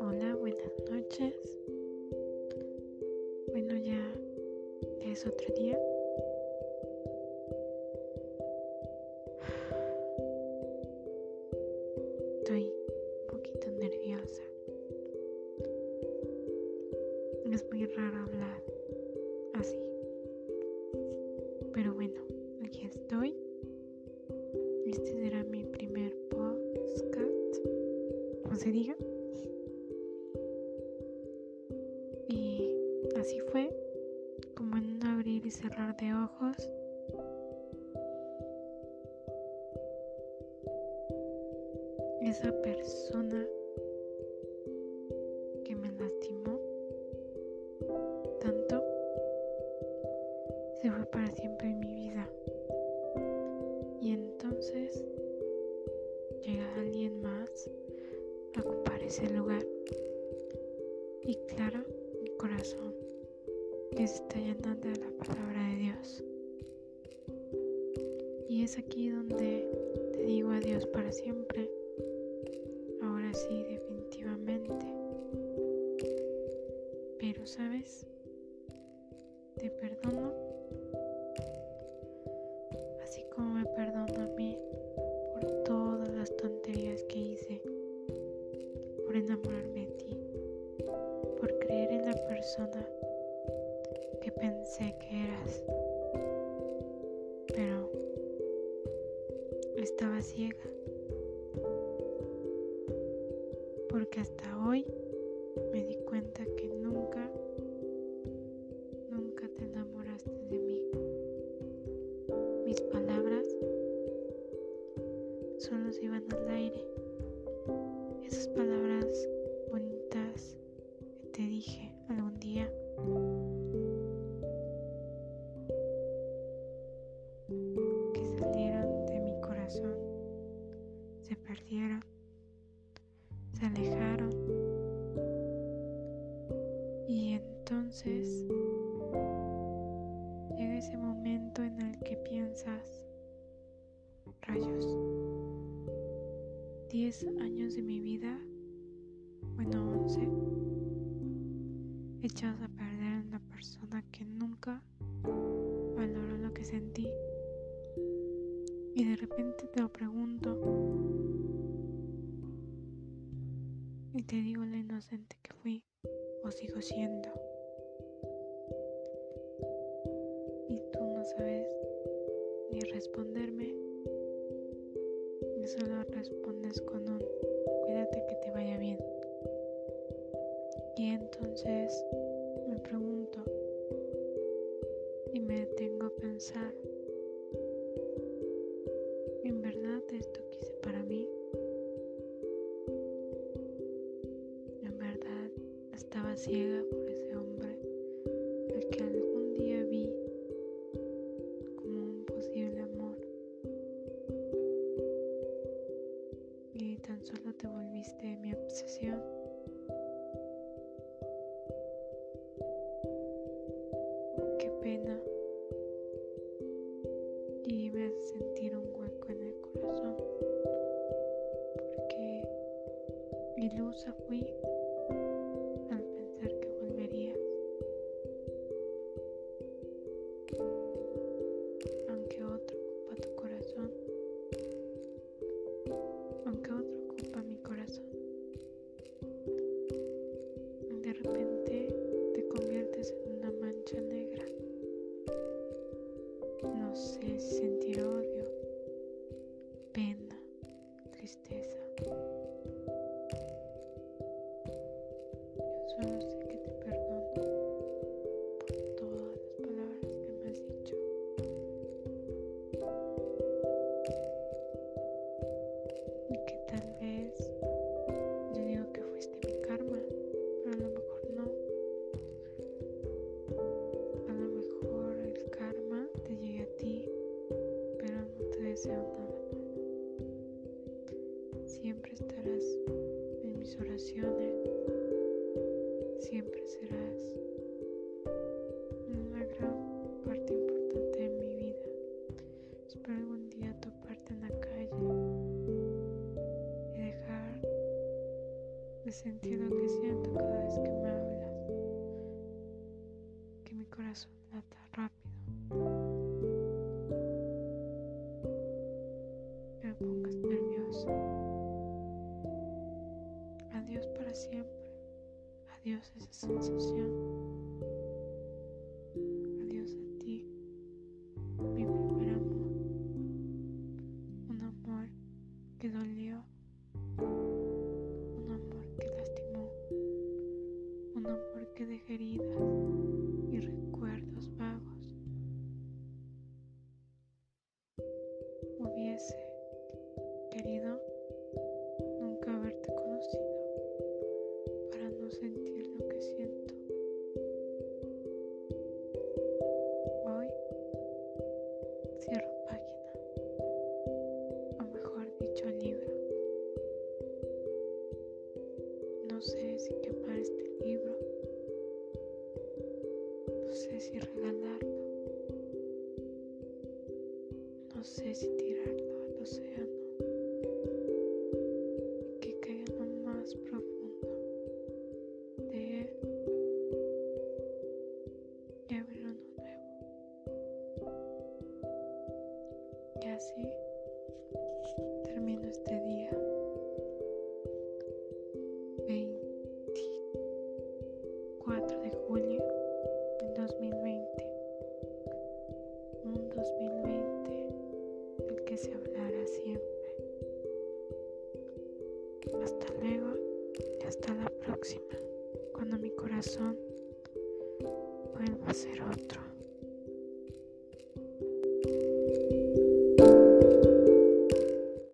Hola, buenas noches. Bueno, ya es otro día. Estoy un poquito nerviosa. Es muy raro hablar así. Pero bueno, aquí estoy. Como en un abrir y cerrar de ojos. Esa persona que me lastimó tanto se fue para siempre en mi vida. Y entonces llega alguien más a ocupar ese lugar. Y claro, mi corazón que se está llenando de la palabra de Dios. Y es aquí donde te digo adiós para siempre. Ahora sí, definitivamente. Pero, ¿sabes? Te perdono. Estaba ciega. Porque hasta hoy me di cuenta que nunca, nunca te enamoraste de mí. Mis palabras solo se iban al aire. Esas palabras se alejaron. Y entonces llega ese momento en el que piensas, rayos, 10 años de mi vida, bueno, 11, echados a perder en una persona que nunca valoró lo que sentí. Y de repente te lo pregunto y te digo lo inocente que fui o sigo siendo. Y tú no sabes ni responderme, y solo respondes con un cuídate que te vaya bien. Y entonces estaba ciega por ese hombre al que algún día vi como un posible amor? Y tan solo te volviste mi obsesión. Qué pena. Y me hace sentir un hueco en el corazón. Porque ilusa fui No sé sentir siempre serás una gran parte importante de mi vida. Espero algún día toparte en la calle y dejar de sentir lo que siento cada vez que me hablo. Adiós esa sensación, adiós a ti, mi primer amor, un amor que dolió. que deje heridas y recuerdos vagos. Hubiese cierro página, o mejor dicho libro. No sé si quemar este libro sé si regalarlo. No sé si tirarlo al océano Hasta luego y hasta la próxima, cuando mi corazón vuelva a ser otro.